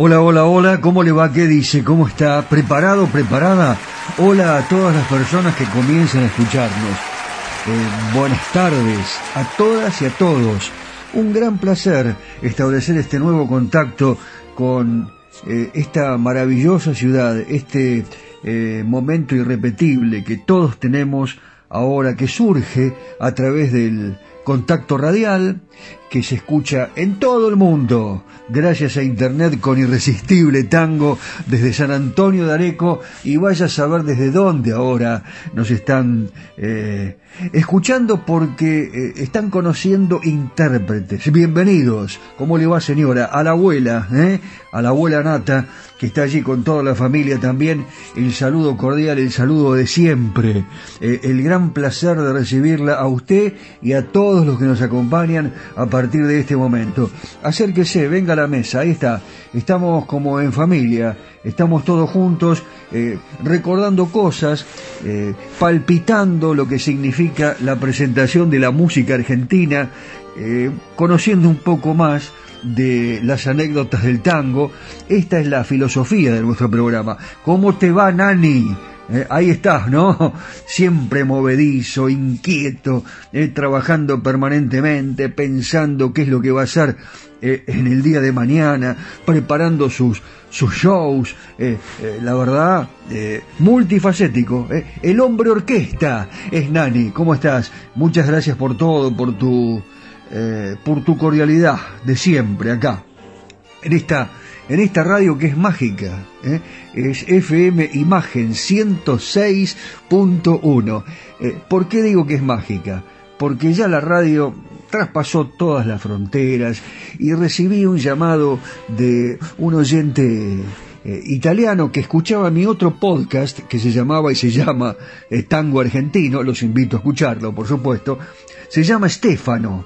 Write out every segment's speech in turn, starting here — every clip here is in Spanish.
Hola, hola, hola, ¿cómo le va? ¿Qué dice? ¿Cómo está? ¿Preparado, preparada? Hola a todas las personas que comiencen a escucharnos. Eh, buenas tardes a todas y a todos. Un gran placer establecer este nuevo contacto con eh, esta maravillosa ciudad, este eh, momento irrepetible que todos tenemos ahora, que surge a través del contacto radial, que se escucha en todo el mundo, gracias a Internet con Irresistible Tango desde San Antonio de Areco y vaya a saber desde dónde ahora nos están eh, escuchando porque eh, están conociendo intérpretes. Bienvenidos, ¿cómo le va señora? A la abuela, ¿eh? a la abuela Nata, que está allí con toda la familia también, el saludo cordial, el saludo de siempre, eh, el gran placer de recibirla a usted y a todos los que nos acompañan a partir de este momento. Acérquese, venga a la mesa, ahí está, estamos como en familia, estamos todos juntos eh, recordando cosas, eh, palpitando lo que significa la presentación de la música argentina, eh, conociendo un poco más de las anécdotas del tango. Esta es la filosofía de nuestro programa. ¿Cómo te va, Nani? Eh, ahí estás, ¿no? Siempre movedizo, inquieto, eh, trabajando permanentemente, pensando qué es lo que va a hacer eh, en el día de mañana, preparando sus, sus shows, la verdad, multifacético. El hombre orquesta es Nani. ¿Cómo estás? Muchas gracias por todo, por tu, por tu cordialidad de siempre acá, en esta en esta radio que es mágica, ¿eh? es FM Imagen 106.1. Eh, ¿Por qué digo que es mágica? Porque ya la radio traspasó todas las fronteras y recibí un llamado de un oyente eh, italiano que escuchaba mi otro podcast que se llamaba y se llama eh, Tango Argentino, los invito a escucharlo por supuesto, se llama Stefano.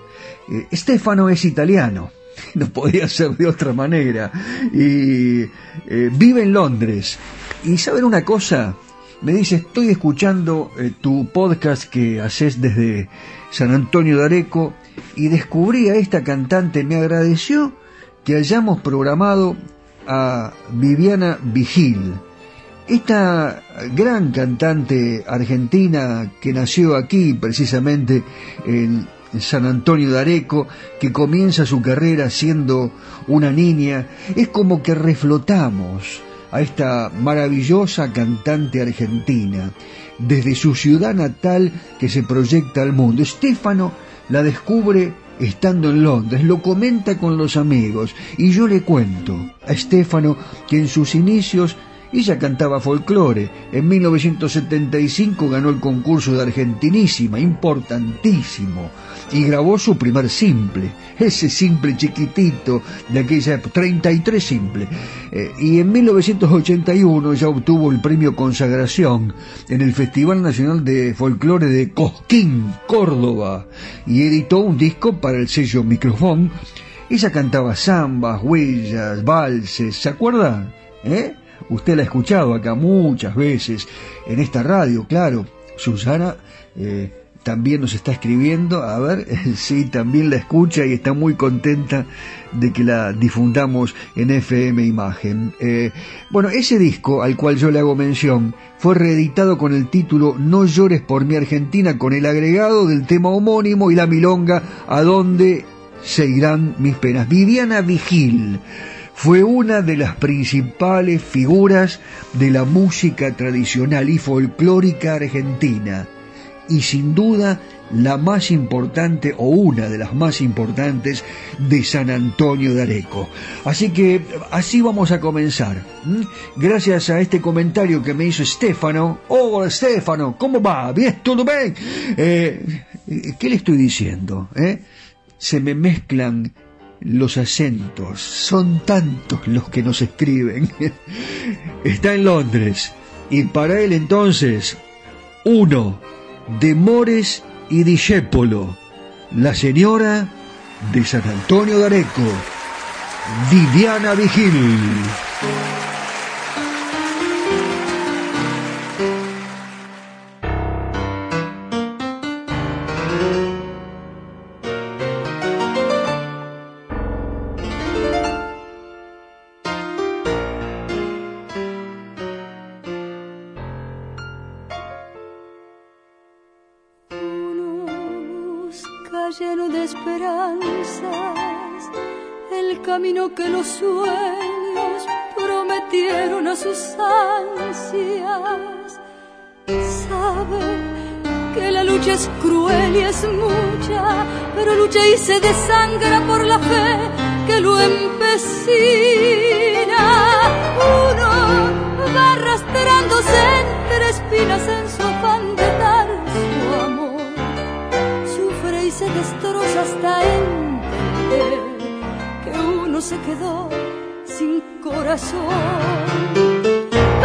Eh, Stefano es italiano, no podía ser de otra manera, y vive en Londres. Y saben una cosa, me dice, estoy escuchando tu podcast que haces desde San Antonio de Areco y descubrí a esta cantante, me agradeció que hayamos programado a Viviana Vigil, esta gran cantante argentina que nació aquí precisamente en San Antonio de Areco, que comienza su carrera siendo una niña, es como que reflotamos a esta maravillosa cantante argentina desde su ciudad natal que se proyecta al mundo. Estefano la descubre estando en Londres, lo comenta con los amigos y yo le cuento a Estefano que en sus inicios ella cantaba folclore. En 1975 ganó el concurso de Argentinísima, importantísimo, y grabó su primer simple, ese simple chiquitito de aquella época, 33 simple. Eh, y en 1981 ya obtuvo el premio Consagración en el Festival Nacional de Folclore de Cosquín, Córdoba, y editó un disco para el sello Microfón. Ella cantaba zambas, huellas, valses, ¿se acuerda? ¿Eh? Usted la ha escuchado acá muchas veces en esta radio, claro. Susana eh, también nos está escribiendo, a ver, sí, también la escucha y está muy contenta de que la difundamos en FM Imagen. Eh, bueno, ese disco al cual yo le hago mención fue reeditado con el título No llores por mi Argentina, con el agregado del tema homónimo y la milonga A dónde se irán mis penas. Viviana Vigil fue una de las principales figuras de la música tradicional y folclórica argentina y sin duda la más importante o una de las más importantes de San Antonio de Areco. Así que así vamos a comenzar. Gracias a este comentario que me hizo Estefano. Hola Estefano, ¿cómo va? ¿Bien? ¿Todo bien? Eh, ¿Qué le estoy diciendo? Eh? Se me mezclan los acentos, son tantos los que nos escriben. Está en Londres y para él entonces, uno de Mores y Discépolo, la señora de San Antonio de Areco, Viviana Vigil. Los sueños prometieron a sus ansias. Sabe que la lucha es cruel y es mucha, pero lucha y se desangra por la fe que lo empecina. Uno va arrastrándose entre espinas en su afán de dar su amor. Sufre y se destroza hasta entender se quedó sin corazón.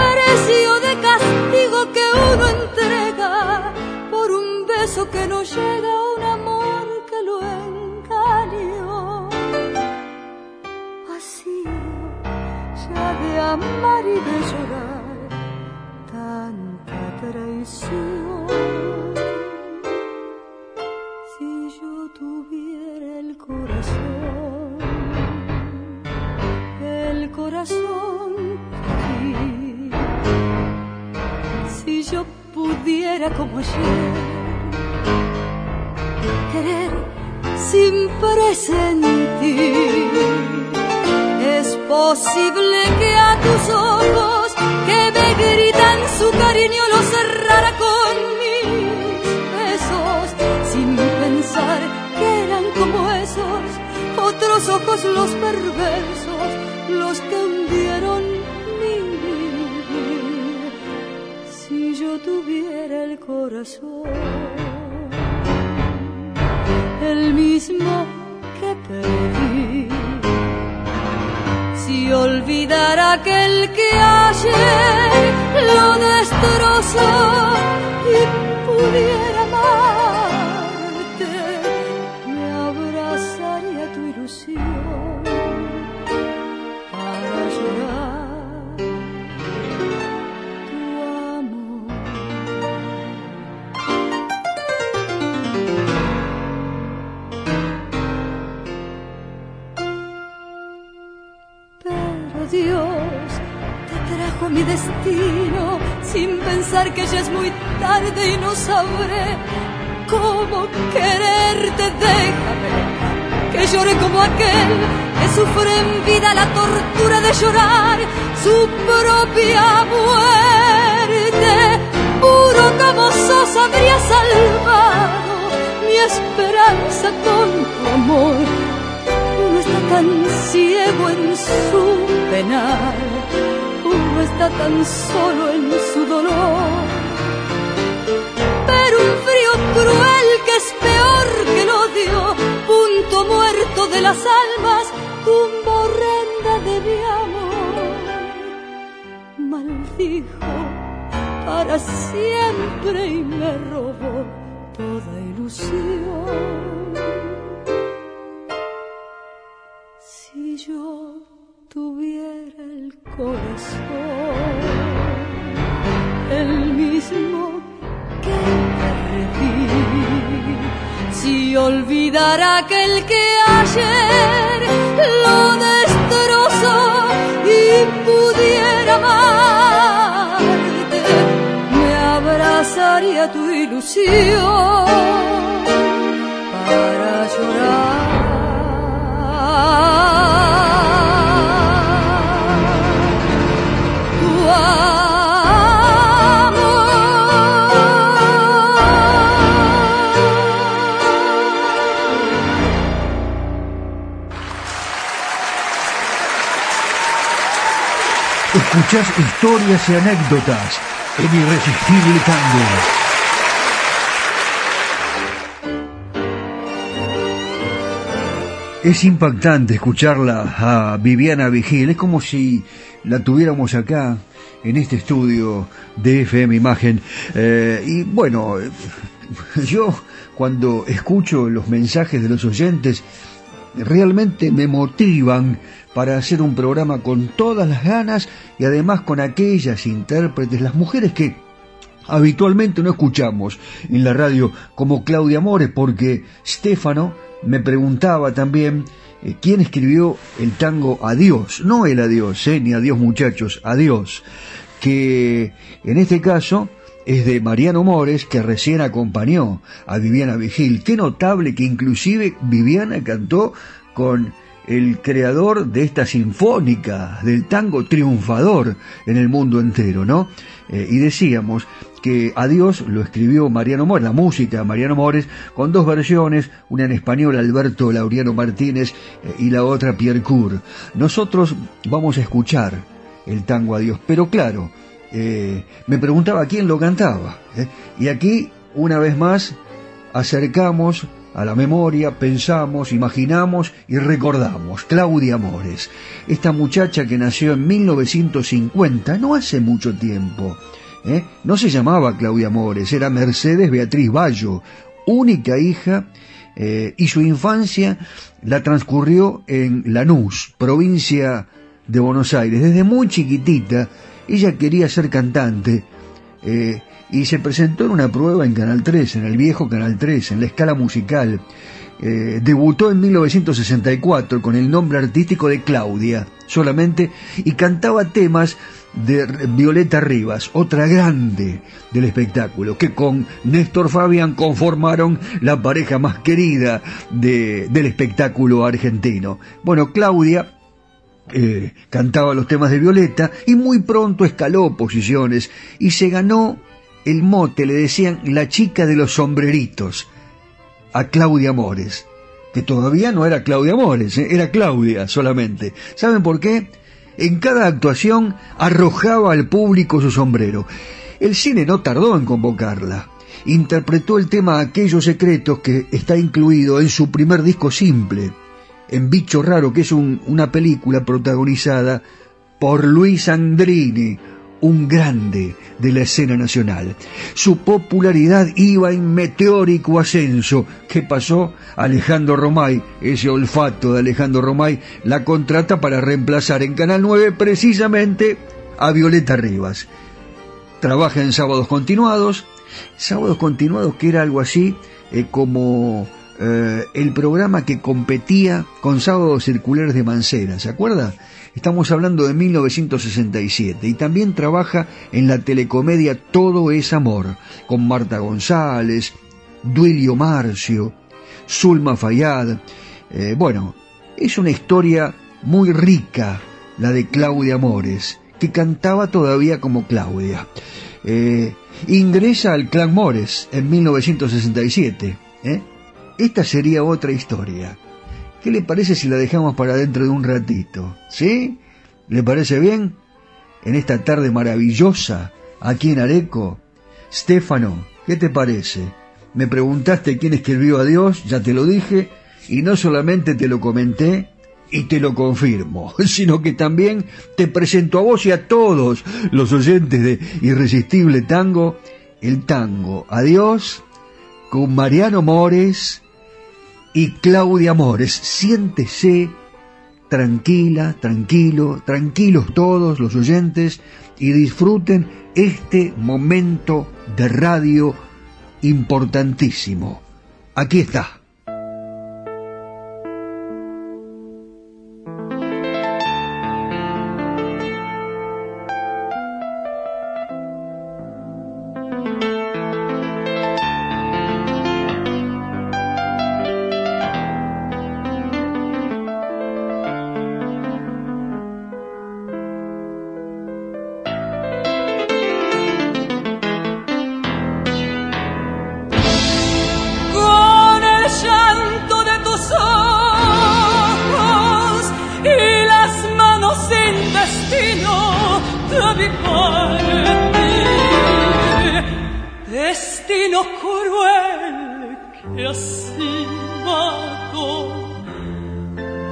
Precio de castigo que uno entrega por un beso que no llega a un amor que lo engañó. Así ya de amar y de llorar tanta traición. Si yo tuviera el corazón Si yo pudiera como ayer querer sin presentir, es posible que a tus ojos que me gritan su cariño los cerrara con mis besos, sin pensar que eran como esos otros ojos los perversos los hundieron mi vivir. Si yo tuviera el corazón, el mismo que perdí. Si olvidara aquel que ayer lo destrozó y pudiera sin pensar que ya es muy tarde y no sabré cómo quererte. Déjame que llore como aquel que sufre en vida la tortura de llorar su propia muerte. Puro como sos habría salvado mi esperanza con tu amor. Uno está tan ciego en su penar está tan solo en su dolor. Pero un frío cruel que es peor que el odio, punto muerto de las almas, tumba horrenda de mi amor. Maldijo para siempre y me robó toda ilusión. Si yo tuviera el corazón, el mismo que perdí. Si olvidara aquel que ayer lo destrozó y pudiera amarte, me abrazaría tu ilusión para llorar. Escuchás historias y anécdotas en Irresistible Tango. Es impactante escucharla a Viviana Vigil, es como si la tuviéramos acá en este estudio de FM Imagen. Eh, y bueno, yo cuando escucho los mensajes de los oyentes, realmente me motivan para hacer un programa con todas las ganas y además con aquellas intérpretes, las mujeres que habitualmente no escuchamos en la radio como Claudia Mores, porque Stefano me preguntaba también eh, quién escribió el tango Adiós, no el Adiós, eh, ni Adiós muchachos, Adiós, que en este caso es de Mariano Mores, que recién acompañó a Viviana Vigil. Qué notable que inclusive Viviana cantó con el creador de esta sinfónica del tango triunfador en el mundo entero, ¿no? Eh, y decíamos que Adiós lo escribió Mariano Mores, la música de Mariano Mores, con dos versiones, una en español Alberto Laureano Martínez eh, y la otra Pierre Cour. Nosotros vamos a escuchar el tango Adiós, pero claro, eh, me preguntaba quién lo cantaba. Y aquí, una vez más, acercamos a la memoria, pensamos, imaginamos y recordamos. Claudia Mores, esta muchacha que nació en 1950, no hace mucho tiempo. ¿eh? No se llamaba Claudia Mores, era Mercedes Beatriz Bayo, única hija, eh, y su infancia la transcurrió en Lanús, provincia de Buenos Aires. Desde muy chiquitita, ella quería ser cantante. Eh, y se presentó en una prueba en Canal 3, en el viejo Canal 3, en la escala musical. Eh, debutó en 1964 con el nombre artístico de Claudia solamente y cantaba temas de Violeta Rivas, otra grande del espectáculo, que con Néstor Fabián conformaron la pareja más querida del espectáculo argentino. Bueno, Claudia eh, cantaba los temas de Violeta y muy pronto escaló posiciones y se ganó el mote le decían la chica de los sombreritos a Claudia Mores, que todavía no era Claudia Mores, ¿eh? era Claudia solamente. ¿Saben por qué? En cada actuación arrojaba al público su sombrero. El cine no tardó en convocarla. Interpretó el tema Aquellos Secretos que está incluido en su primer disco simple, en Bicho Raro, que es una película protagonizada por Luis Andrini, un grande de la escena nacional. Su popularidad iba en meteórico ascenso. ¿Qué pasó? Alejandro Romay, ese olfato de Alejandro Romay, la contrata para reemplazar en Canal 9 precisamente a Violeta Rivas. Trabaja en sábados continuados, sábados continuados que era algo así eh, como eh, el programa que competía con sábados circulares de Mancera, ¿se acuerda? Estamos hablando de 1967 y también trabaja en la telecomedia Todo es Amor, con Marta González, Duilio Marcio, Zulma Fayad. Eh, bueno, es una historia muy rica la de Claudia Mores, que cantaba todavía como Claudia. Eh, ingresa al Clan Mores en 1967. ¿eh? Esta sería otra historia. ¿Qué le parece si la dejamos para dentro de un ratito? ¿Sí? ¿Le parece bien? En esta tarde maravillosa, aquí en Areco. Stefano, ¿qué te parece? Me preguntaste quién escribió a Dios, ya te lo dije, y no solamente te lo comenté y te lo confirmo, sino que también te presento a vos y a todos los oyentes de Irresistible Tango, el tango Adiós con Mariano Mores, y Claudia Mores. Siéntese tranquila, tranquilo, tranquilos todos los oyentes y disfruten este momento de radio importantísimo. Aquí está.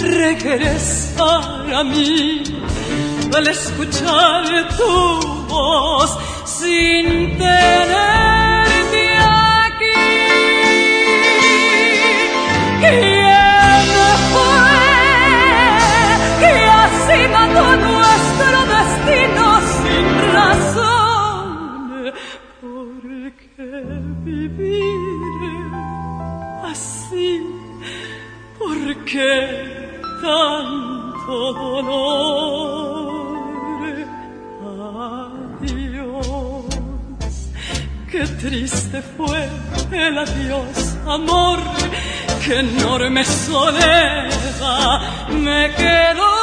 regresar a mí al escuchar tu voz sin tener tanto dolor?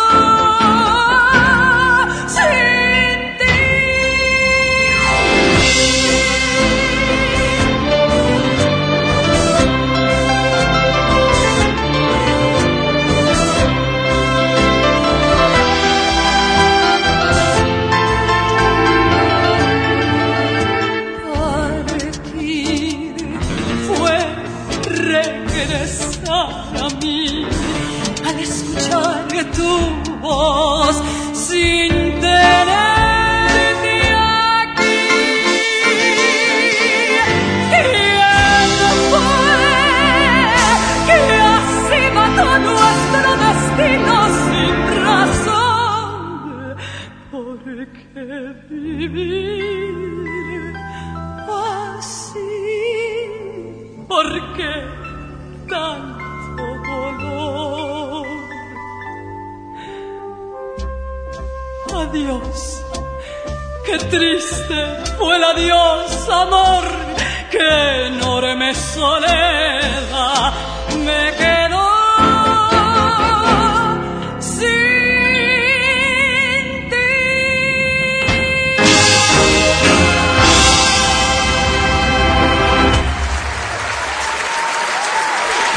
Triste fue el adiós, amor, que enorme soledad me quedó. Sin ti.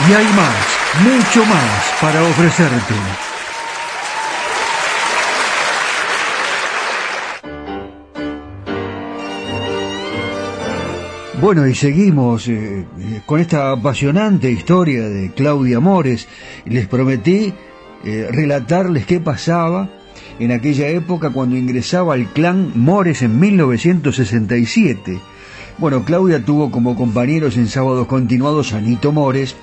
Y hay más, mucho más para ofrecerte. Bueno, y seguimos eh, eh, con esta apasionante historia de Claudia Mores. Les prometí eh, relatarles qué pasaba en aquella época cuando ingresaba al clan Mores en 1967. Bueno, Claudia tuvo como compañeros en sábados continuados a Nito Mores,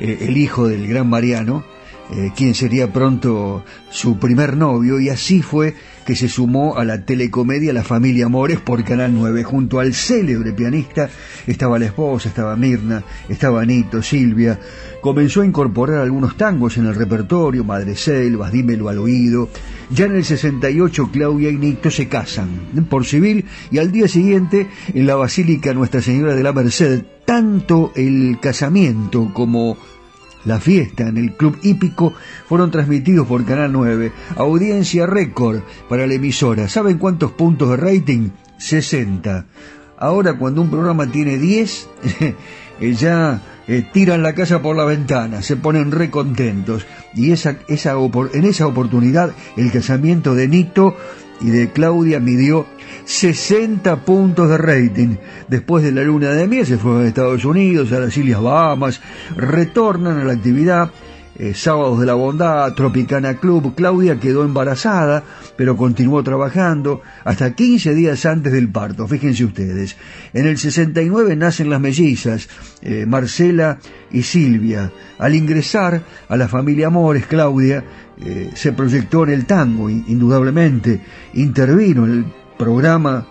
eh, el hijo del gran Mariano, eh, quien sería pronto su primer novio, y así fue que se sumó a la telecomedia La Familia Mores por Canal 9. Junto al célebre pianista estaba la esposa, estaba Mirna, estaba Nito, Silvia. Comenzó a incorporar algunos tangos en el repertorio, Madre Selvas, Dímelo al oído. Ya en el 68 Claudia y Nito se casan por civil y al día siguiente en la Basílica Nuestra Señora de la Merced, tanto el casamiento como la fiesta en el Club Hípico fueron transmitidos por Canal 9. Audiencia récord para la emisora. ¿Saben cuántos puntos de rating? 60. Ahora cuando un programa tiene 10, eh, ya eh, tiran la casa por la ventana, se ponen recontentos. Y esa, esa, en esa oportunidad el casamiento de Nito y de Claudia midió 60 puntos de rating. Después de la luna de miel se fueron a Estados Unidos, a las Islas Bahamas, retornan a la actividad. eh, Sábados de la Bondad, Tropicana Club, Claudia quedó embarazada, pero continuó trabajando hasta 15 días antes del parto, fíjense ustedes. En el 69 nacen las mellizas, eh, Marcela y Silvia. Al ingresar a la familia Amores, Claudia eh, se proyectó en el tango, in- indudablemente, intervino en el programa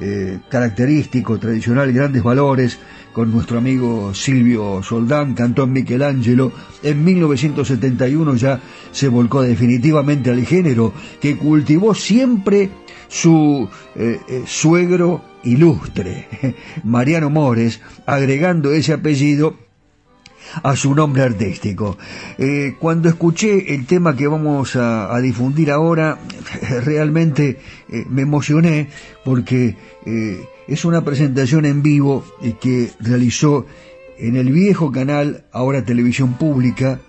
eh, característico, tradicional, grandes valores, con nuestro amigo Silvio Soldán, cantó en Michelangelo. En 1971 ya se volcó definitivamente al género, que cultivó siempre su eh, eh, suegro ilustre, Mariano Mores, agregando ese apellido a su nombre artístico. Eh, cuando escuché el tema que vamos a, a difundir ahora, realmente eh, me emocioné porque eh, es una presentación en vivo eh, que realizó en el viejo canal, ahora televisión pública,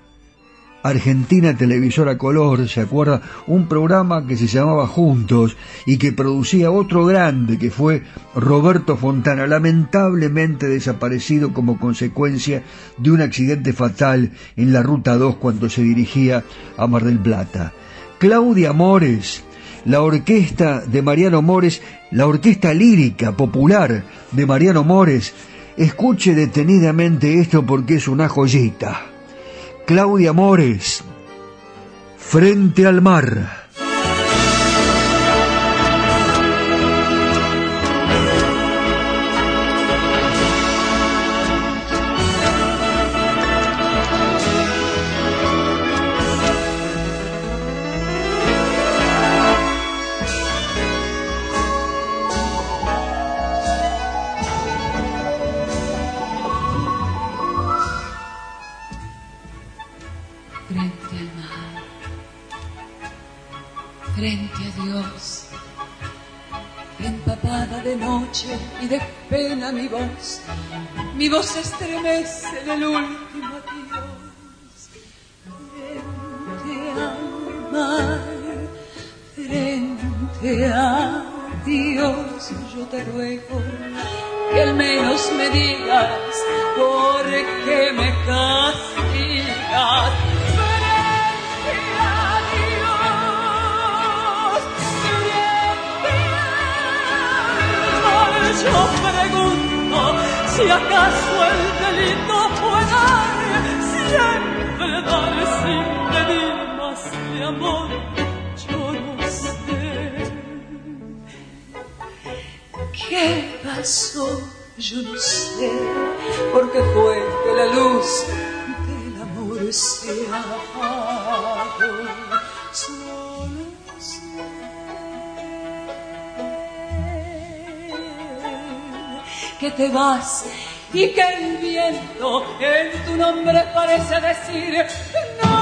Argentina Televisora Color, ¿se acuerda? Un programa que se llamaba Juntos y que producía otro grande que fue Roberto Fontana, lamentablemente desaparecido como consecuencia de un accidente fatal en la Ruta 2 cuando se dirigía a Mar del Plata. Claudia Mores, la orquesta de Mariano Mores, la orquesta lírica popular de Mariano Mores, escuche detenidamente esto porque es una joyita. Claudia Mores, frente al mar. Y de pena mi voz, mi voz estremece en el último adiós, frente al mar, frente a Dios, yo te ruego que al menos me digas por qué me castigas. Yo pregunto si acaso el delito fue dar, siempre dar sin pedir más de amor, yo no sé. ¿Qué pasó? Yo no sé, porque fue que la luz del amor se apagó. Que te vas y que el viento en tu nombre parece decir nunca.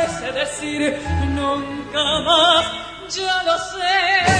Parece decir nunca más ya lo sé.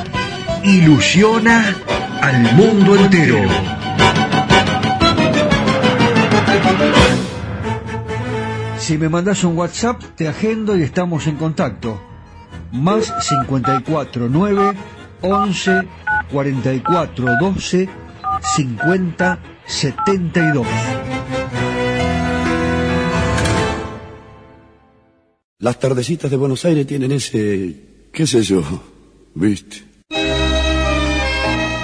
ilusiona al mundo entero. Si me mandas un WhatsApp, te agendo y estamos en contacto. Más 54 9 11 44 12 50 72. Las tardecitas de Buenos Aires tienen ese, qué sé yo, viste.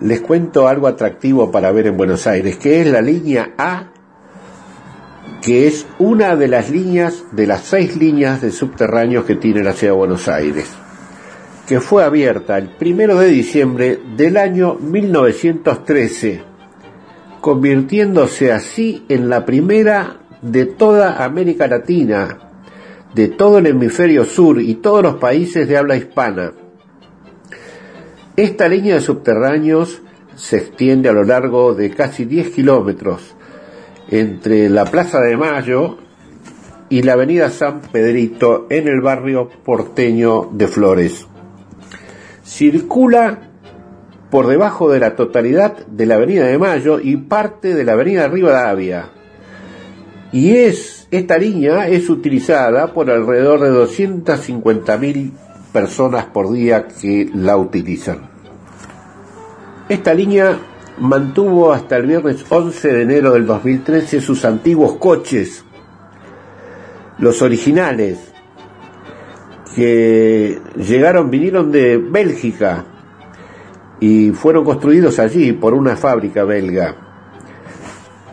les cuento algo atractivo para ver en Buenos Aires, que es la línea A, que es una de las líneas, de las seis líneas de subterráneos que tiene la ciudad de Buenos Aires, que fue abierta el primero de diciembre del año 1913 convirtiéndose así en la primera de toda América Latina, de todo el hemisferio sur y todos los países de habla hispana. Esta línea de subterráneos se extiende a lo largo de casi 10 kilómetros entre la Plaza de Mayo y la Avenida San Pedrito en el barrio porteño de Flores. Circula por debajo de la totalidad de la Avenida de Mayo y parte de la Avenida Rivadavia. Y es esta línea es utilizada por alrededor de 250.000 personas por día que la utilizan. Esta línea mantuvo hasta el viernes 11 de enero del 2013 sus antiguos coches, los originales, que llegaron, vinieron de Bélgica y fueron construidos allí por una fábrica belga.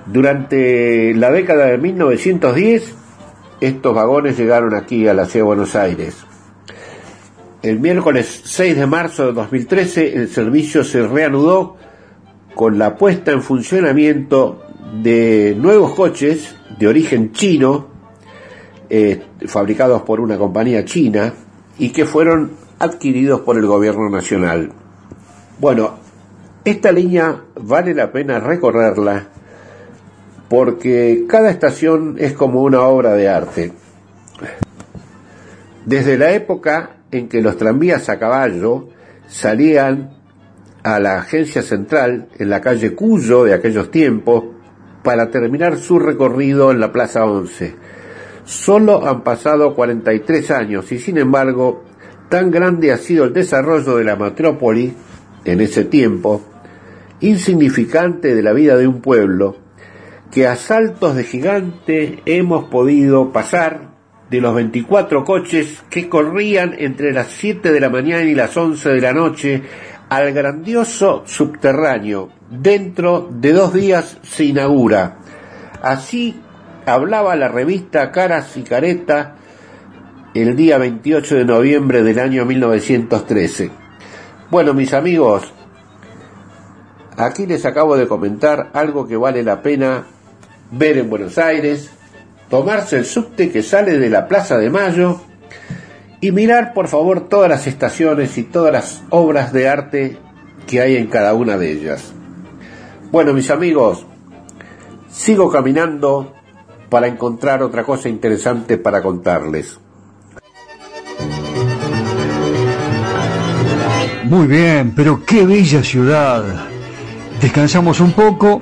Durante la década de 1910, estos vagones llegaron aquí a la ciudad de Buenos Aires. El miércoles 6 de marzo de 2013 el servicio se reanudó con la puesta en funcionamiento de nuevos coches de origen chino, eh, fabricados por una compañía china y que fueron adquiridos por el gobierno nacional. Bueno, esta línea vale la pena recorrerla porque cada estación es como una obra de arte. Desde la época en que los tranvías a caballo salían a la agencia central en la calle Cuyo de aquellos tiempos para terminar su recorrido en la Plaza 11. Solo han pasado 43 años y sin embargo tan grande ha sido el desarrollo de la metrópoli en ese tiempo, insignificante de la vida de un pueblo, que a saltos de gigante hemos podido pasar de los 24 coches que corrían entre las 7 de la mañana y las 11 de la noche al grandioso subterráneo. Dentro de dos días se inaugura. Así hablaba la revista Caras y Careta el día 28 de noviembre del año 1913. Bueno, mis amigos, aquí les acabo de comentar algo que vale la pena ver en Buenos Aires, tomarse el subte que sale de la Plaza de Mayo y mirar por favor todas las estaciones y todas las obras de arte que hay en cada una de ellas. Bueno, mis amigos, sigo caminando para encontrar otra cosa interesante para contarles. Muy bien, pero qué bella ciudad. Descansamos un poco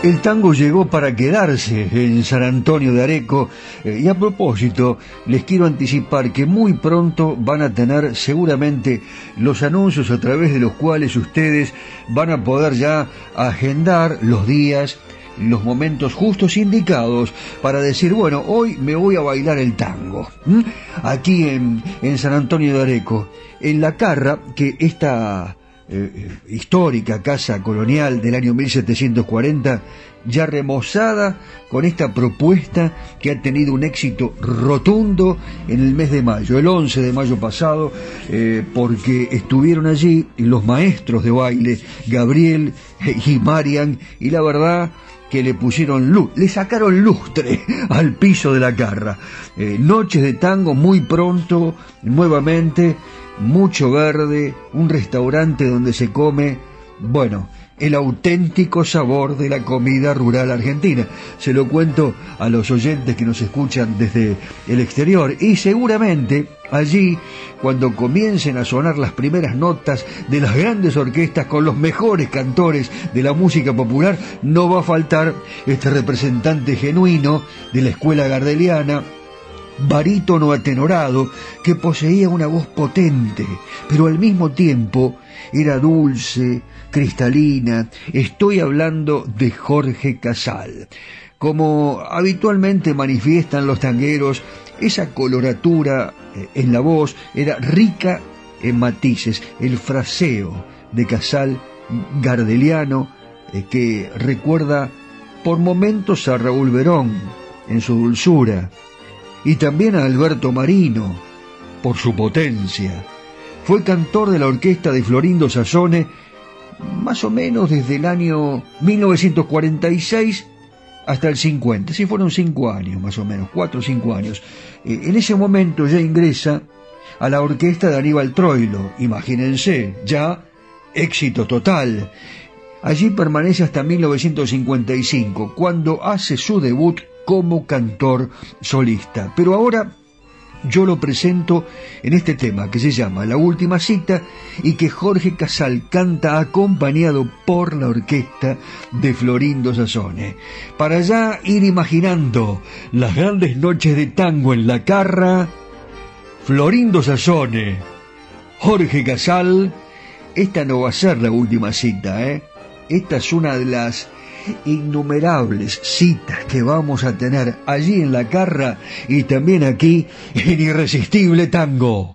El tango llegó para quedarse en San Antonio de Areco eh, y a propósito les quiero anticipar que muy pronto van a tener seguramente los anuncios a través de los cuales ustedes van a poder ya agendar los días, los momentos justos indicados para decir, bueno, hoy me voy a bailar el tango. Aquí en, en San Antonio de Areco, en la carra que esta eh, histórica casa colonial del año 1740, ya remozada con esta propuesta que ha tenido un éxito rotundo en el mes de mayo, el 11 de mayo pasado, eh, porque estuvieron allí los maestros de baile, Gabriel y Marian, y la verdad que le pusieron luz, le sacaron lustre al piso de la carra. Eh, noches de tango muy pronto, nuevamente, mucho verde, un restaurante donde se come, bueno, el auténtico sabor de la comida rural argentina. Se lo cuento a los oyentes que nos escuchan desde el exterior y seguramente allí, cuando comiencen a sonar las primeras notas de las grandes orquestas con los mejores cantores de la música popular, no va a faltar este representante genuino de la escuela gardeliana, barítono atenorado, que poseía una voz potente, pero al mismo tiempo era dulce, cristalina. Estoy hablando de Jorge Casal. Como habitualmente manifiestan los tangueros, esa coloratura eh, en la voz era rica en matices, el fraseo de Casal gardeliano eh, que recuerda por momentos a Raúl Verón en su dulzura y también a Alberto Marino por su potencia. Fue cantor de la orquesta de Florindo Sassone más o menos desde el año 1946 hasta el 50. Sí, fueron cinco años, más o menos, cuatro o cinco años. Eh, en ese momento ya ingresa a la orquesta de Aníbal Troilo. Imagínense, ya éxito total. Allí permanece hasta 1955, cuando hace su debut como cantor solista. Pero ahora yo lo presento en este tema que se llama La Última Cita y que Jorge Casal canta acompañado por la orquesta de Florindo Sassone. Para ya ir imaginando las grandes noches de tango en la carra, Florindo Sassone, Jorge Casal, esta no va a ser la última cita, ¿eh? Esta es una de las innumerables citas que vamos a tener allí en la carra y también aquí en Irresistible Tango.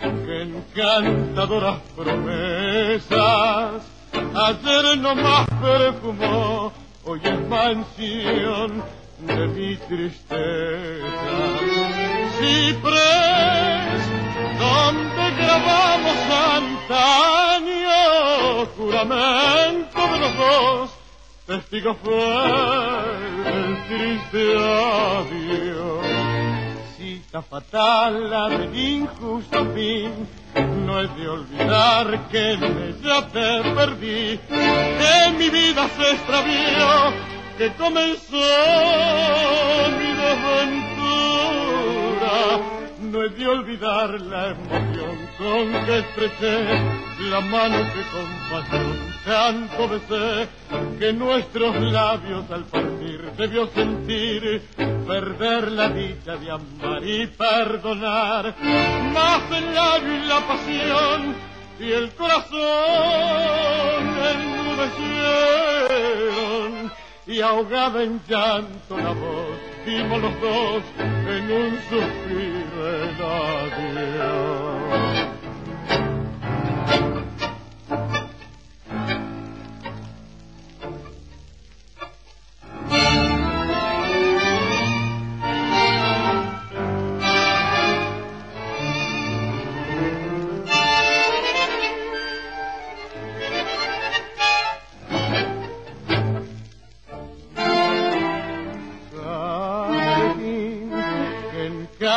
que encantadoras promesas ayer no más perfumó, hoy es mansión de mi tristeza. Cipres, donde grabamos antaño juramento de los dos, testigo fue el triste adiós. La fatal, la del injusto fin, no es de olvidar que en ella te perdí, que mi vida se extravió, que comenzó mi desventura mano que con pasión tanto besé, que nuestros labios al partir debió sentir perder la dicha de amar y perdonar, más el labio y la pasión y el corazón enmudecieron y ahogada en llanto la voz dimos los dos en un suspiro en adiós.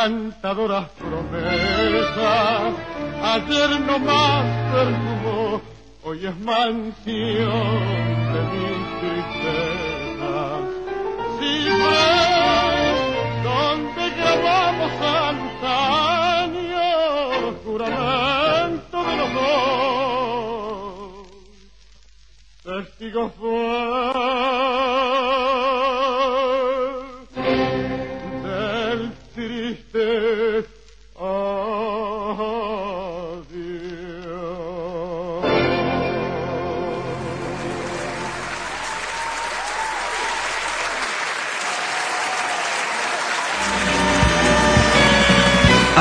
Encantadoras promesas. Ayer no más perfumó, hoy es mansión de mis tristezas. Cifre donde grabamos antaño, juramento de los dos. Testigo fue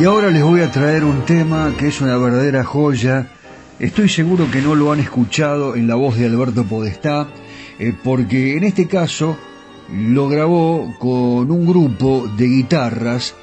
Y ahora les voy a traer un tema que es una verdadera joya. Estoy seguro que no lo han escuchado en la voz de Alberto Podestá, eh, porque en este caso lo grabó con un grupo de guitarras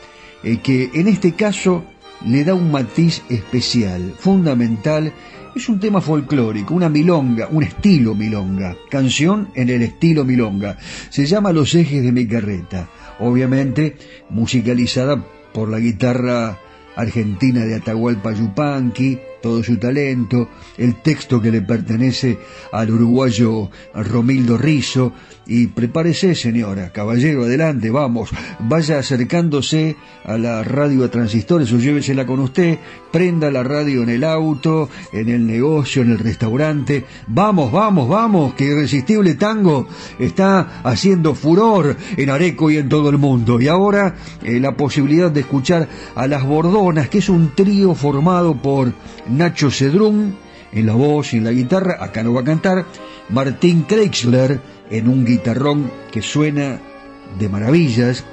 eh, que en este caso le da un matiz especial, fundamental. Es un tema folclórico, una milonga, un estilo milonga, canción en el estilo milonga. Se llama Los ejes de mi carreta, obviamente musicalizada por la guitarra argentina de Atahualpa Yupanqui, todo su talento, el texto que le pertenece al uruguayo Romildo Rizo, y prepárese señora, caballero, adelante, vamos, vaya acercándose a la radio a transistores o llévesela con usted, prenda la radio en el auto, en el negocio, en el restaurante, vamos, vamos, vamos, que Irresistible Tango está haciendo furor en Areco y en todo el mundo. Y ahora eh, la posibilidad de escuchar a Las Bordonas, que es un trío formado por Nacho Cedrún en la voz y en la guitarra, acá no va a cantar, Martín Kreixler en un guitarrón que suena de maravillas,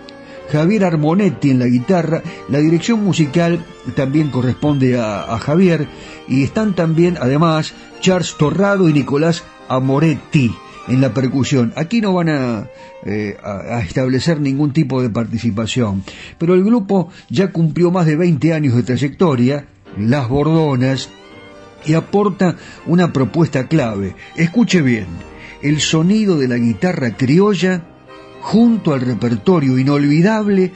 Javier Armonetti en la guitarra, la dirección musical también corresponde a, Javier. Y están también además Charles Torrado y Nicolás Amoretti en la percusión. Aquí no van eh, a, a, establecer ningún tipo de participación, pero el grupo ya cumplió más de 20 años de trayectoria, Las Bordonas, y aporta una propuesta clave. Escuche bien, el sonido de la guitarra criolla junto al repertorio inolvidable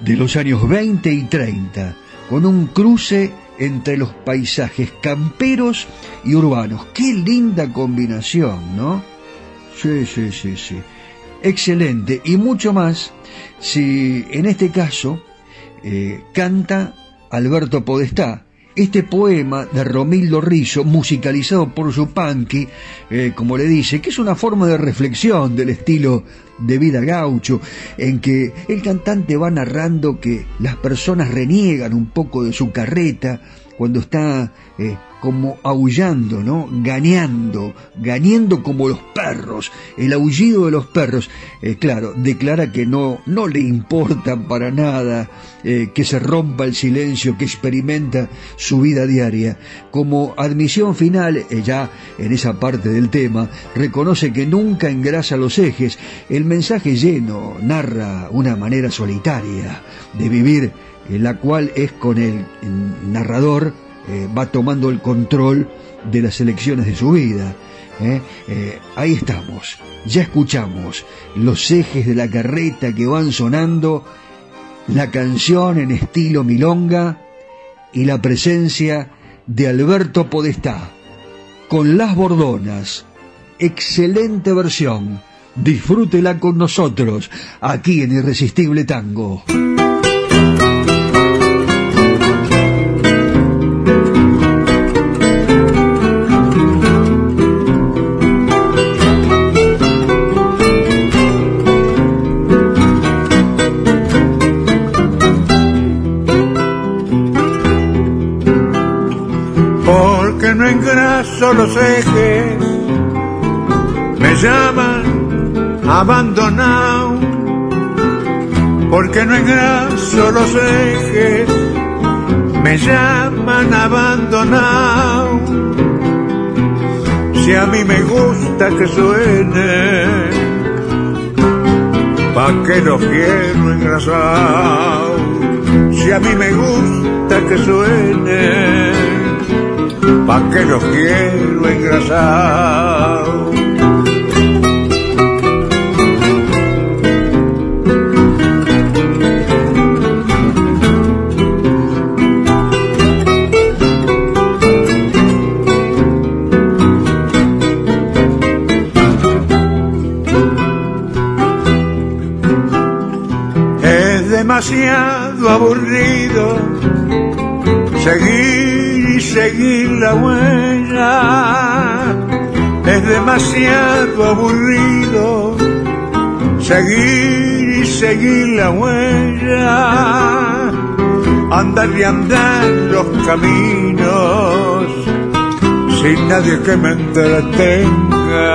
de los años 20 y 30, con un cruce entre los paisajes camperos y urbanos. Qué linda combinación, ¿no? Sí, sí, sí, sí. Excelente. Y mucho más si en este caso eh, canta Alberto Podestá, este poema de Romildo Rizzo, musicalizado por Zupanqui, eh, como le dice, que es una forma de reflexión del estilo de vida gaucho, en que el cantante va narrando que las personas reniegan un poco de su carreta cuando está eh, como aullando, ¿no? Ganeando, ganeando como los perros, el aullido de los perros. Eh, claro, declara que no, no le importa para nada eh, que se rompa el silencio que experimenta su vida diaria. Como admisión final, eh, ya en esa parte del tema, reconoce que nunca engrasa los ejes. El mensaje lleno narra una manera solitaria de vivir, la cual es con el narrador eh, va tomando el control de las elecciones de su vida. ¿eh? Eh, ahí estamos, ya escuchamos los ejes de la carreta que van sonando, la canción en estilo milonga y la presencia de Alberto Podestá con las bordonas. Excelente versión. Disfrútela con nosotros aquí en Irresistible Tango. Los ejes me llaman abandonado porque no engraso los ejes, me llaman abandonado. Si a mí me gusta que suene, pa' que lo quiero engrasado. Si a mí me gusta que suene, pa' que lo quiero engrasado. demasiado aburrido seguir seguir la huella. Es demasiado aburrido seguir y seguir la huella. Andar y andar los caminos sin nadie que me entretenga.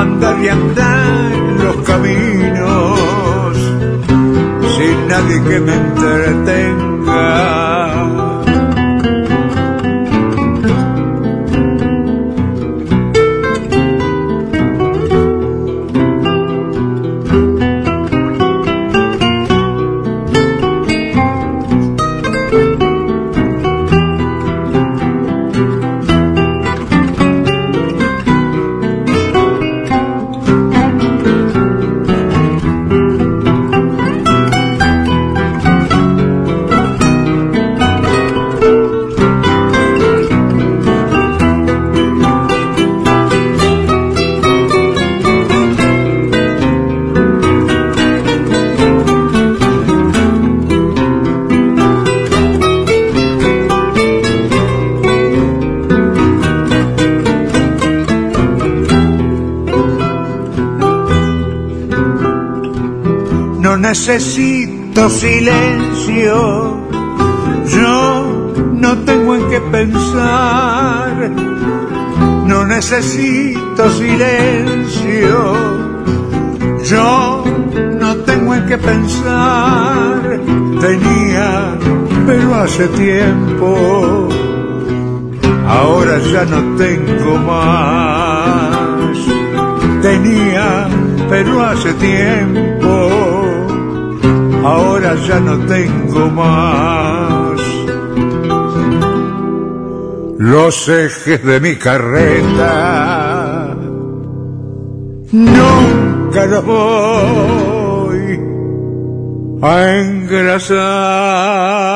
Andar y andar los caminos sin nadie que me entretenga. Necesito silencio, yo no tengo en qué pensar, no necesito silencio, yo no tengo en qué pensar, tenía, pero hace tiempo, ahora ya no tengo más, tenía, pero hace tiempo ahora ya no tengo más. Los ejes de mi carreta nunca los voy a engrasar.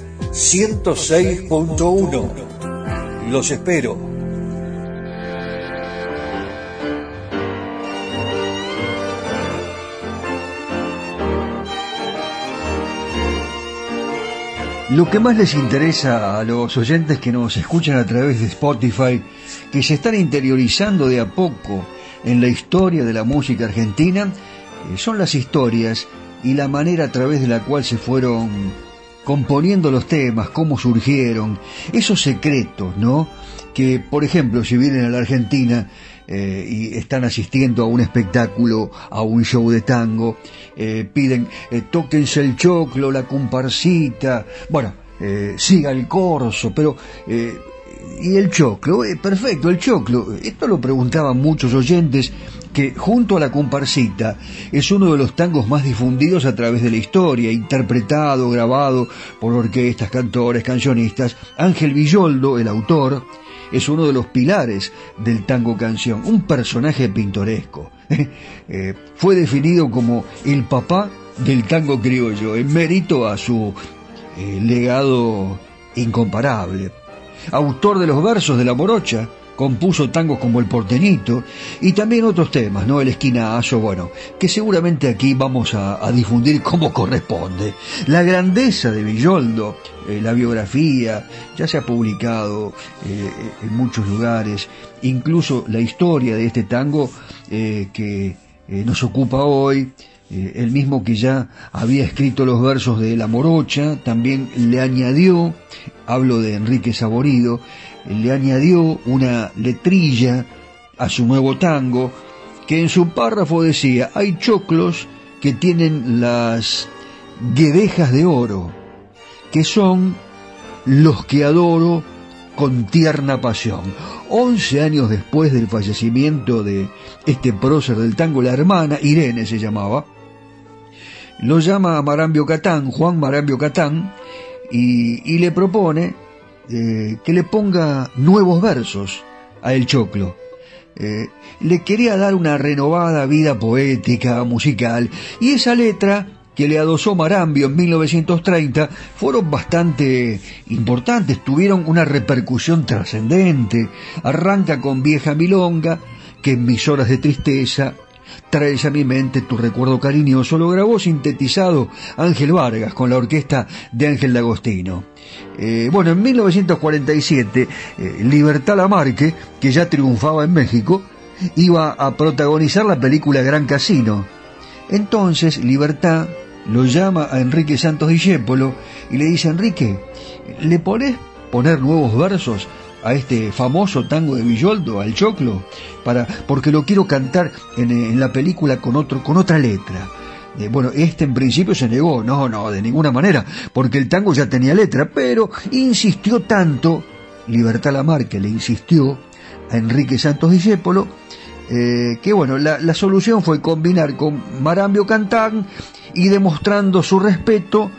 106.1. Los espero. Lo que más les interesa a los oyentes que nos escuchan a través de Spotify, que se están interiorizando de a poco en la historia de la música argentina, eh, son las historias y la manera a través de la cual se fueron componiendo los temas, cómo surgieron, esos secretos, ¿no? Que, por ejemplo, si vienen a la Argentina eh, y están asistiendo a un espectáculo, a un show de tango, eh, piden, eh, tóquense el choclo, la comparsita, bueno, siga el corso, pero y el choclo, perfecto, el choclo. Esto lo preguntaban muchos oyentes que junto a la comparsita es uno de los tangos más difundidos a través de la historia, interpretado, grabado por orquestas, cantores, cancionistas. Ángel Villoldo, el autor, es uno de los pilares del tango canción, un personaje pintoresco. Eh, fue definido como el papá del tango criollo, en mérito a su eh, legado incomparable. Autor de los versos de la morocha, compuso tangos como El Portenito y también otros temas, ¿no? El Esquinazo, bueno, que seguramente aquí vamos a, difundir como corresponde. La grandeza de Villoldo, eh, la biografía, ya se ha publicado eh, en muchos lugares, incluso la historia de este tango eh, que nos ocupa hoy, el mismo que ya había escrito los versos de La Morocha, también le añadió, hablo de Enrique Saborido, le añadió una letrilla a su nuevo tango que en su párrafo decía, hay choclos que tienen las guedejas de oro, que son los que adoro con tierna pasión. Once años después del fallecimiento de este prócer del tango, la hermana, Irene se llamaba, lo llama Marambio Catán, Juan Marambio Catán, y, y le propone eh, que le ponga nuevos versos a El Choclo. Eh, le quería dar una renovada vida poética, musical, y esa letra que le adosó Marambio en 1930 fueron bastante importantes, tuvieron una repercusión trascendente. Arranca con Vieja Milonga, que en mis horas de tristeza traes a mi mente tu recuerdo cariñoso, lo grabó sintetizado Ángel Vargas con la orquesta de Ángel D'Agostino. Eh, bueno, en 1947, eh, Libertad Lamarque, que ya triunfaba en México, iba a protagonizar la película Gran Casino. Entonces, Libertad lo llama a Enrique Santos Discépolo y le dice, Enrique, ¿le podés poner nuevos versos a este famoso tango de Villoldo, al Choclo, para, porque lo quiero cantar en, la película con, otro, con otra letra. Eh, bueno, este en principio se negó, no, no, de ninguna manera, porque el tango ya tenía letra, pero insistió tanto, Libertad Lamarque le insistió a Enrique Santos Discépolo, eh, que bueno, la, la, solución fue combinar con Marambio Cantán y demostrando su respeto,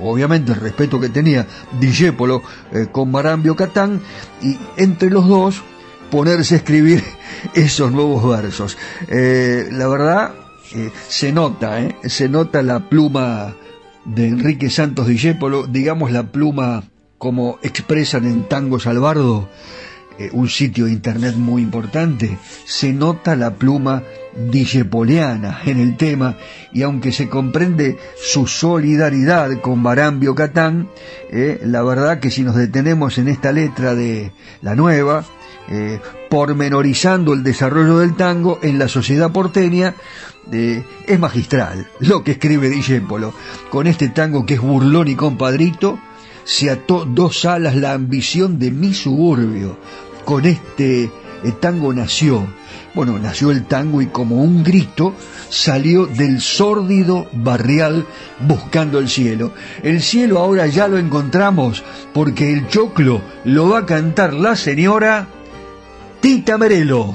obviamente el respeto que tenía Discépolo eh, con Marambio Catán, y entre los dos ponerse a escribir esos nuevos versos. Eh, la verdad, eh, se nota, se nota la pluma de Enrique Santos Discépolo, digamos la pluma como expresan en Tango Salvardo, un sitio de internet muy importante, se nota la pluma dijepoliana en el tema y aunque se comprende su solidaridad con Barambio Catán, eh, la verdad que si nos detenemos en esta letra de la nueva, eh, pormenorizando el desarrollo del tango en la sociedad porteña, eh, es magistral lo que escribe Dijépolo. Con este tango que es burlón y compadrito, se ató dos alas la ambición de mi suburbio. Con este tango nació bueno, nació el tango y como un grito salió del sórdido barrial buscando el cielo. El cielo ahora ya lo encontramos porque el choclo lo va a cantar la señora Tita Merelo.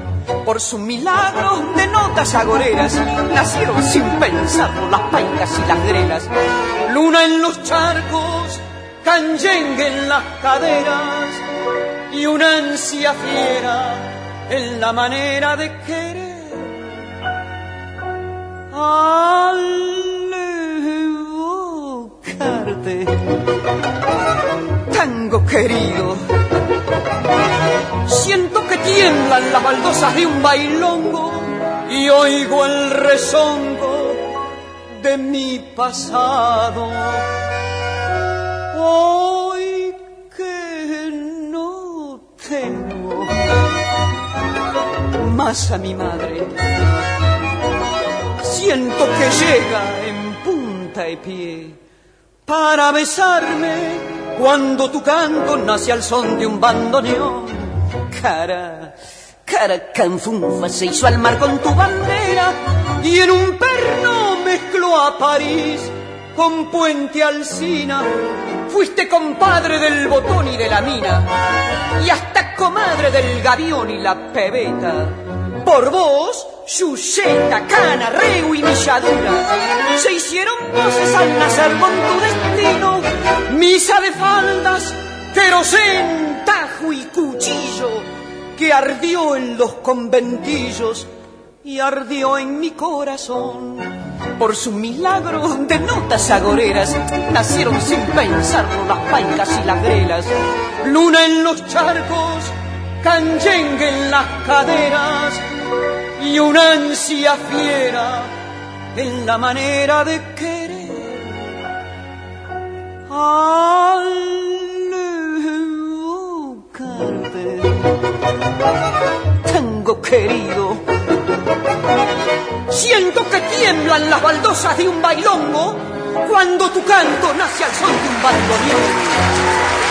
por su milagro de notas agoreras, nacieron sin pensarlo las paicas y las grelas. Luna en los charcos, canyengue en las caderas y una ansia fiera en la manera de querer. Al evocarte, tango querido Siento que tiemblan las baldosas de un bailongo y oigo el rezongo de mi pasado. Hoy que no tengo más a mi madre, siento que llega en punta y pie para besarme cuando tu canto nace al son de un bandoneón. Cara, cara canfunfa se hizo al mar con tu bandera y en un perno mezcló a París con Puente Alcina. Fuiste compadre del botón y de la mina y hasta comadre del gavión y la pebeta. Por vos, Yuseta, Cana, Reu y Milladura se hicieron voces al nacer con tu destino. Misa de faldas, querosén, tajo y cuchillo que ardió en los conventillos y ardió en mi corazón. Por su milagro de notas agoreras nacieron sin pensarlo las paicas y las grelas. Luna en los charcos, canyengue en las caderas y una ansia fiera en la manera de querer. Al tango querido, siento que tiemblan las baldosas de un bailongo cuando tu canto nace al son de un bandoneón.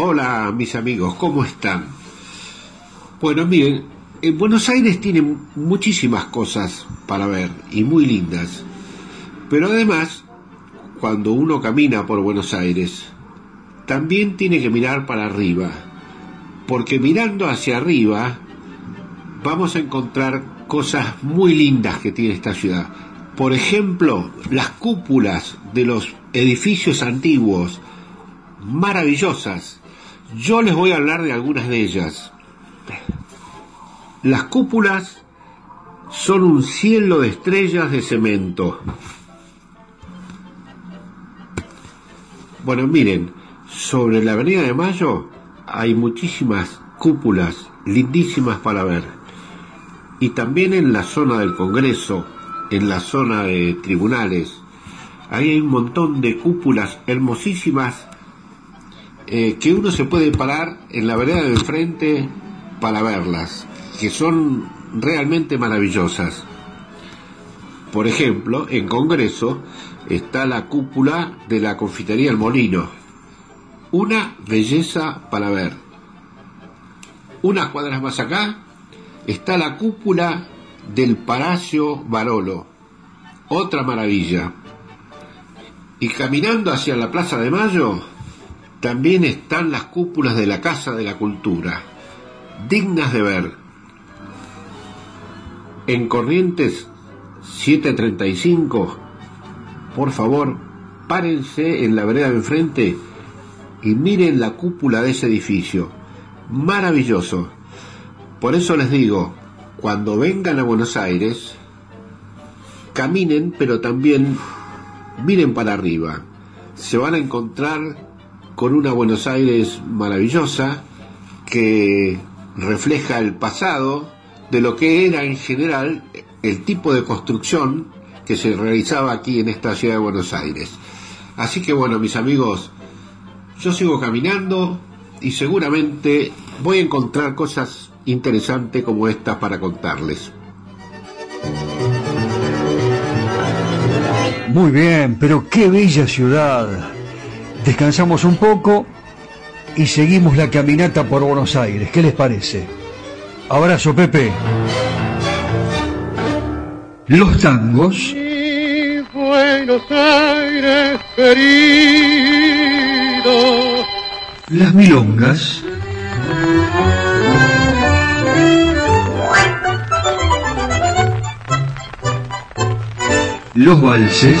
Hola mis amigos, ¿cómo están? Bueno, miren, en Buenos Aires tiene muchísimas cosas para ver y muy lindas. Pero además, cuando uno camina por Buenos Aires, también tiene que mirar para arriba. Porque mirando hacia arriba vamos a encontrar cosas muy lindas que tiene esta ciudad. Por ejemplo, las cúpulas de los edificios antiguos, maravillosas. Yo les voy a hablar de algunas de ellas. Las cúpulas son un cielo de estrellas de cemento. Bueno, miren, sobre la Avenida de Mayo hay muchísimas cúpulas lindísimas para ver. Y también en la zona del Congreso, en la zona de tribunales, ahí hay un montón de cúpulas hermosísimas eh, que uno se puede parar en la vereda de enfrente para verlas, que son realmente maravillosas. Por ejemplo, en Congreso está la cúpula de la confitería El Molino, una belleza para ver. Unas cuadras más acá está la cúpula del Palacio Barolo, otra maravilla. Y caminando hacia la Plaza de Mayo, también están las cúpulas de la Casa de la Cultura, dignas de ver. En Corrientes 735, por favor, párense en la vereda de enfrente y miren la cúpula de ese edificio. Maravilloso. Por eso les digo, cuando vengan a Buenos Aires, caminen, pero también miren para arriba. Se van a encontrar con una Buenos Aires maravillosa que refleja el pasado de lo que era en general el tipo de construcción que se realizaba aquí en esta ciudad de Buenos Aires. Así que bueno, mis amigos, yo sigo caminando y seguramente voy a encontrar cosas interesantes como estas para contarles. Muy bien, pero qué bella ciudad. Descansamos un poco y seguimos la caminata por Buenos Aires. ¿Qué les parece? Abrazo, Pepe. Los tangos. Buenos Aires querido. Las milongas. Los valses.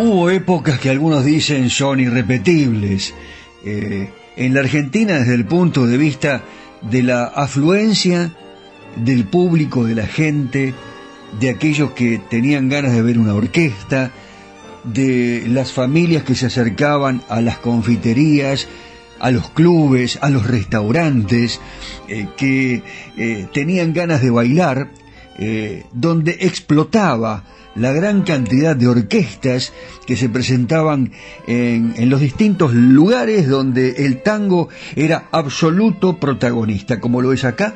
Hubo épocas que algunos dicen son irrepetibles. Eh, en la Argentina, desde el punto de vista de la afluencia del público, de la gente, de aquellos que tenían ganas de ver una orquesta, de las familias que se acercaban a las confiterías, a los clubes, a los restaurantes, eh, que eh, tenían ganas de bailar, donde explotaba la gran cantidad de orquestas que se presentaban en, en, los distintos lugares donde el tango era absoluto protagonista, como lo es acá,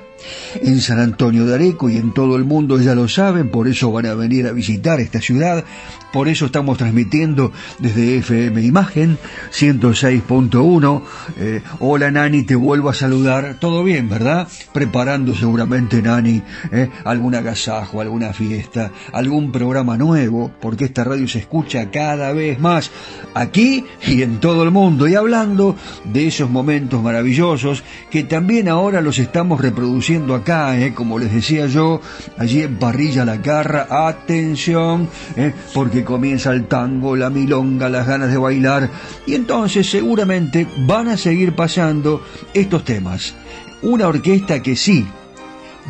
en San Antonio de Areco y en todo el mundo ya lo saben, por eso van a venir a visitar esta ciudad, por eso estamos transmitiendo desde FM Imagen 106.1. Eh, hola Nani, te vuelvo a saludar. Todo bien, ¿verdad? Preparando seguramente Nani eh, algún agasajo, alguna fiesta, algún programa nuevo, porque esta radio se escucha cada vez más aquí y en todo el mundo. Y hablando de esos momentos maravillosos que también ahora los estamos reproduciendo acá, eh, como les decía yo, allí en Parrilla La Carra. Atención, eh, porque comienza el tango, la milonga, las ganas de bailar, y entonces seguramente van a seguir pasando estos temas. Una orquesta que sí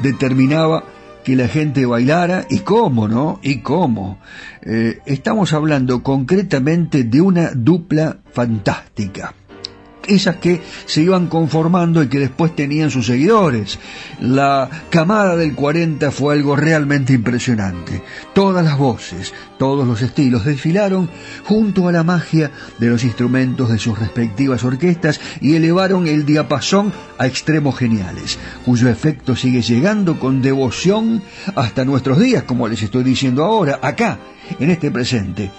determinaba que la gente bailara y cómo, ¿no? Y cómo. Eh, estamos hablando concretamente de una dupla fantástica esas que se iban conformando y que después tenían sus seguidores. La camada del 40 fue algo realmente impresionante. Todas las voces, todos los estilos desfilaron junto a la magia de los instrumentos de sus respectivas orquestas y elevaron el diapasón a extremos geniales, cuyo efecto sigue llegando con devoción hasta nuestros días, como les estoy diciendo ahora, acá, en este presente.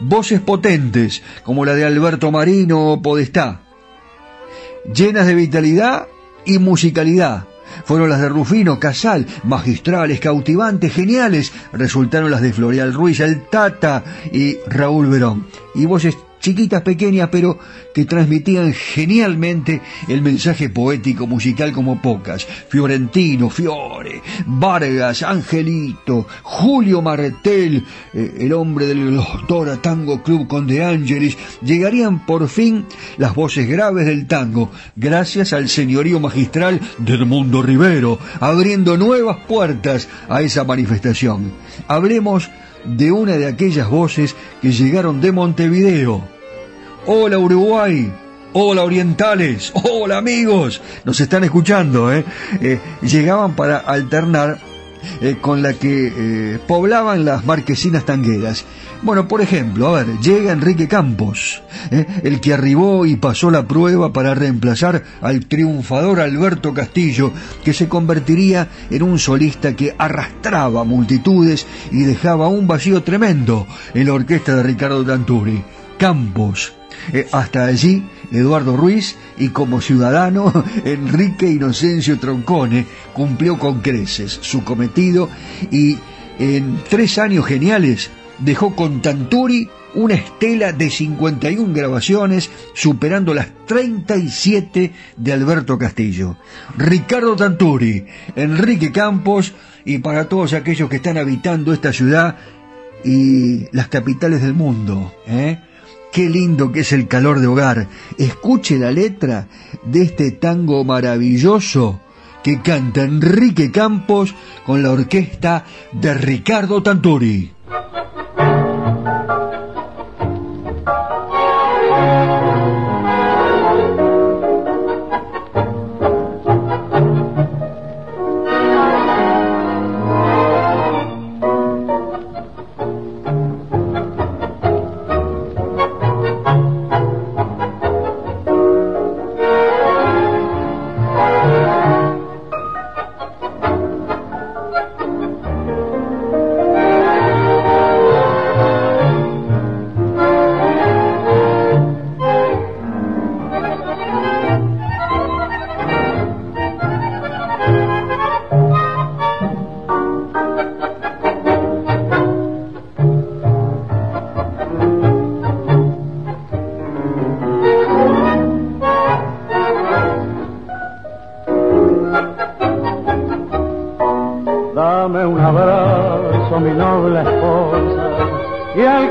voces potentes como la de Alberto Marino o Podestá, llenas de vitalidad y musicalidad. Fueron las de Rufino, Casal, magistrales, cautivantes, geniales. Resultaron las de Florial Ruiz, el Tata y Raúl Verón. Y voces chiquitas, pequeñas, pero que transmitían genialmente el mensaje poético musical como pocas. Fiorentino, Fiore, Vargas, Angelito, Julio Martel, eh, el hombre del Doctora Tango Club con De Angelis, llegarían por fin las voces graves del tango, gracias al señorío magistral de Edmundo Rivero, abriendo nuevas puertas a esa manifestación. Hablemos de una de aquellas voces que llegaron de Montevideo. Hola Uruguay, hola orientales, hola amigos, nos están escuchando, ¿eh? eh llegaban para alternar eh, con la que eh, poblaban las marquesinas tangueras. Bueno, por ejemplo, a ver, llega Enrique Campos, el que arribó y pasó la prueba para reemplazar al triunfador Alberto Castillo, que se convertiría en un solista que arrastraba multitudes y dejaba un vacío tremendo en la orquesta de Ricardo Tanturi. Campos, hasta allí Eduardo Ruiz y como ciudadano Enrique Inocencio Troncone cumplió con creces su cometido y en tres años geniales dejó con Tanturi una estela de 51 grabaciones superando las 37 de Alberto Castillo. Ricardo Tanturi, Enrique Campos y para todos aquellos que están habitando esta ciudad y las capitales del mundo. ¿eh? Qué lindo que es el calor de hogar. Escuche la letra de este tango maravilloso que canta Enrique Campos con la orquesta de Ricardo Tanturi.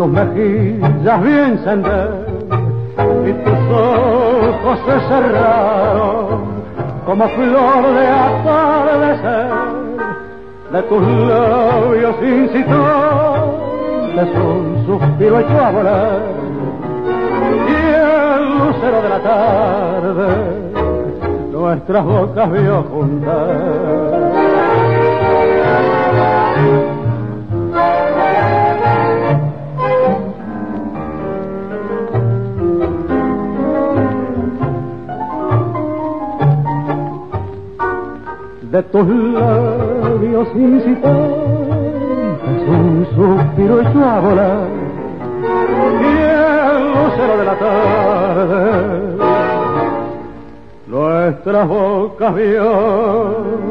tus mejillas bien sender y tus ojos se cerraron como flor de atardecer de tus labios incitó es un suspiro hecho a volar y el lucero de la tarde nuestras bocas vio juntar. De tus labios incitó un suspiro echó a volar y el lucero de la tarde nuestras bocas vio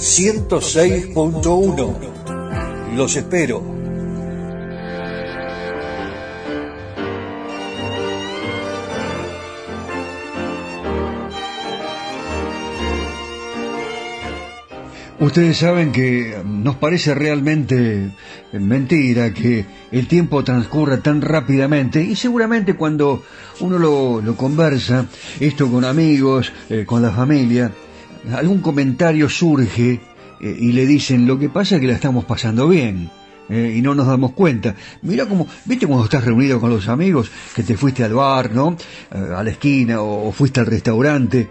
106.1. Los espero. Ustedes saben que nos parece realmente mentira que el tiempo transcurra tan rápidamente y seguramente cuando uno lo, conversa, esto con amigos, eh, con la familia, algún comentario surge eh, y le dicen lo que pasa es que la estamos pasando bien. Eh, y no nos damos cuenta. Mira como, viste cuando estás reunido con los amigos, que te fuiste al bar, ¿no? a la esquina o fuiste al restaurante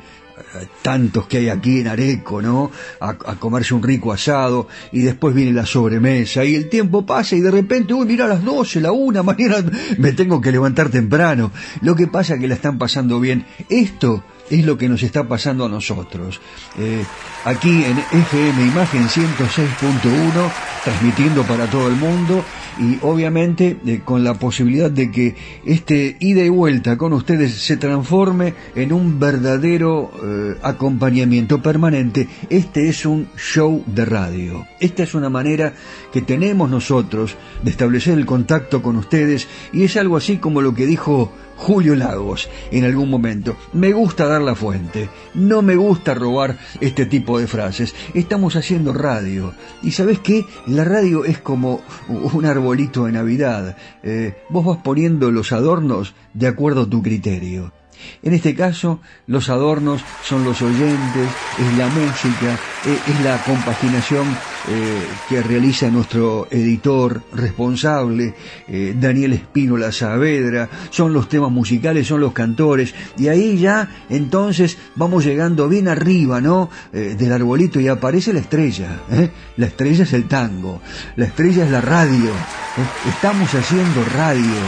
tantos que hay aquí en Areco, ¿no? A, comerse un rico asado y después viene la sobremesa y el tiempo pasa y de repente, uy, mira a las 12, la una, mañana me tengo que levantar temprano. Lo que pasa es que la están pasando bien. Esto es lo que nos está pasando a nosotros. Eh, aquí en FM Imagen 106.1, transmitiendo para todo el mundo y obviamente eh, con la posibilidad de que este ida y vuelta con ustedes se transforme en un verdadero eh, acompañamiento permanente. Este es un show de radio. Esta es una manera que tenemos nosotros de establecer el contacto con ustedes y es algo así como lo que dijo Julio Lagos en algún momento. Me gusta dar la fuente, no me gusta robar este tipo de frases. Estamos haciendo radio. Y sabes qué? La radio es como un arbolito de Navidad. Eh, vos vas poniendo los adornos de acuerdo a tu criterio. En este caso, los adornos son los oyentes, es la música, eh, es la compaginación eh, que realiza nuestro editor responsable, eh, Daniel Espínola Saavedra, son los temas musicales, son los cantores, y ahí ya entonces vamos llegando bien arriba, ¿no? Eh, del arbolito y aparece la estrella, la estrella es el tango, la estrella es la radio, estamos haciendo radio,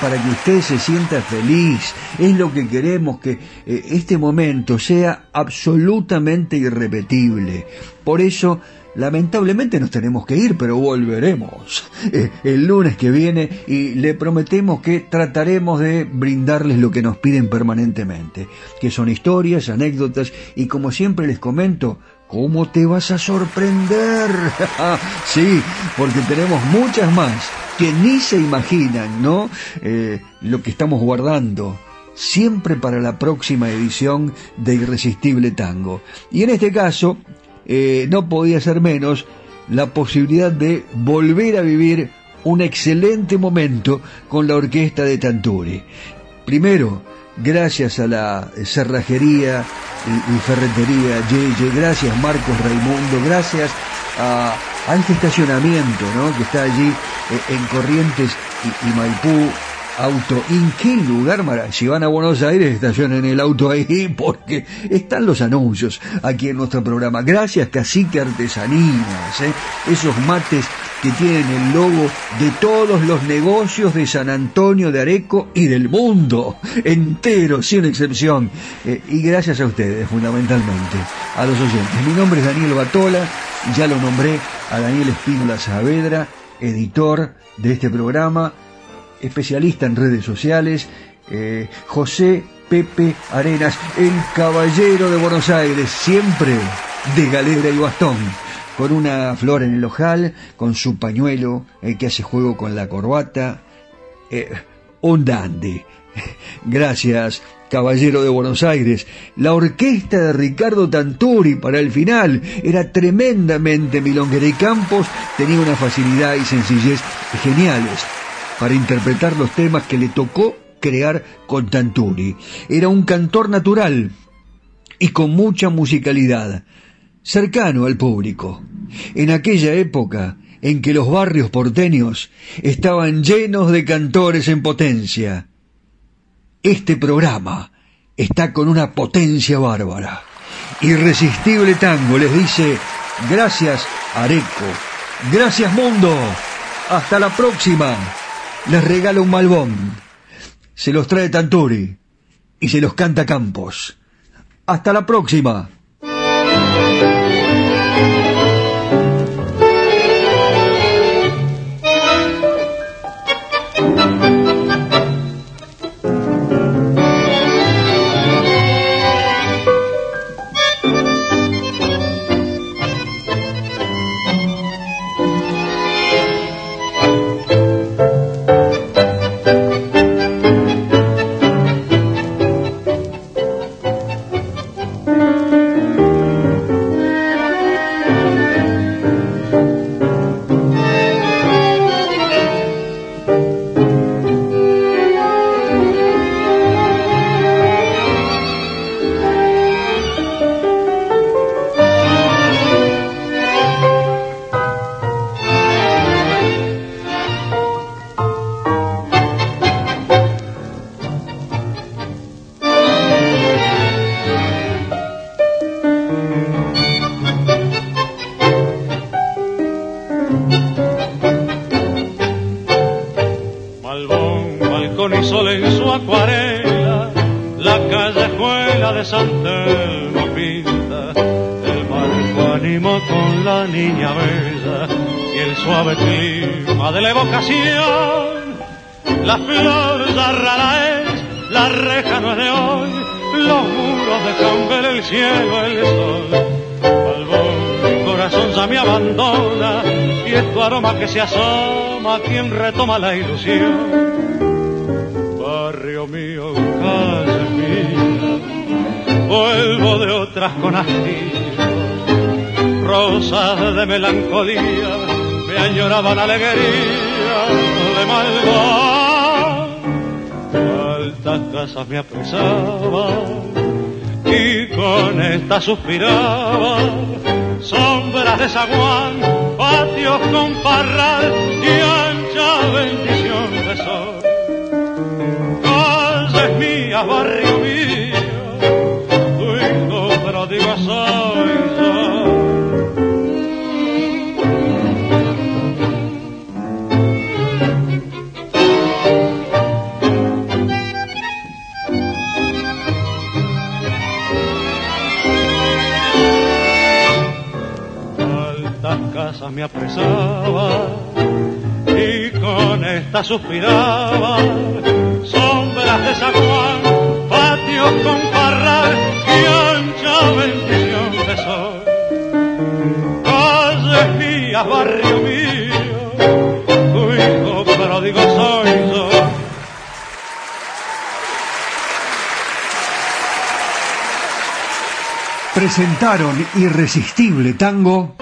para que usted se sienta feliz, es lo que queremos, que este momento sea absolutamente irrepetible. Por eso, Lamentablemente nos tenemos que ir, pero volveremos eh, el lunes que viene y le prometemos que trataremos de brindarles lo que nos piden permanentemente, que son historias, anécdotas y como siempre les comento, ¿cómo te vas a sorprender? sí, porque tenemos muchas más que ni se imaginan, ¿no? Eh, lo que estamos guardando siempre para la próxima edición de Irresistible Tango. Y en este caso, eh, no podía ser menos la posibilidad de volver a vivir un excelente momento con la orquesta de Tanturi. Primero, gracias a la cerrajería y, ferretería Yeye, gracias Marcos Raimundo, gracias a, este estacionamiento que está allí eh, en Corrientes y Maipú, auto. ¿En qué lugar? Si van a Buenos Aires, estacionen el auto ahí porque están los anuncios aquí en nuestro programa. Gracias, Cacique Artesanías, ¿eh? esos mates que tienen el logo de todos los negocios de San Antonio de Areco y del mundo entero, sin excepción. Eh, y gracias a ustedes, fundamentalmente, a los oyentes. Mi nombre es Daniel Batola, ya lo nombré a Daniel Espínola Saavedra, editor de este programa especialista en redes sociales, eh, José Pepe Arenas, el caballero de Buenos Aires, siempre de galera y bastón, con una flor en el ojal, con su pañuelo, el que hace juego con la corbata, eh, un dandy. Gracias, caballero de Buenos Aires. La orquesta de Ricardo Tanturi para el final era tremendamente milonguera y Campos tenía una facilidad y sencillez geniales para interpretar los temas que le tocó crear con Tanturi. Era un cantor natural y con mucha musicalidad, cercano al público. En aquella época en que los barrios porteños estaban llenos de cantores en potencia. Este programa está con una potencia bárbara. Irresistible Tango les dice gracias Areco, gracias mundo, hasta la próxima les regala un malbón. Se los trae Tanturi y se los canta Campos. Hasta la próxima. Quien retoma la ilusión. Barrio mío, calle mía, vuelvo de otras con hastío, rosas de melancolía me añoraban alegría de malvón. Altas casas me apresaban y con esta suspiraba sombras de zaguán, patios con parral y bendición de sol. Calles mías, barrio mío, tu hijo pródigo soy yo. Altas casas me apresaba con esta suspiraba sombras de San Juan, patios con parral y ancha bendición de sol. Calles barrio mío, tu hijo pródigo soy yo. Presentaron Irresistible Tango.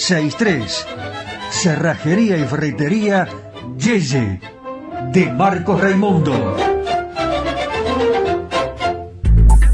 452963. Cerrajería y ferretería Yeye de Marcos Raimundo.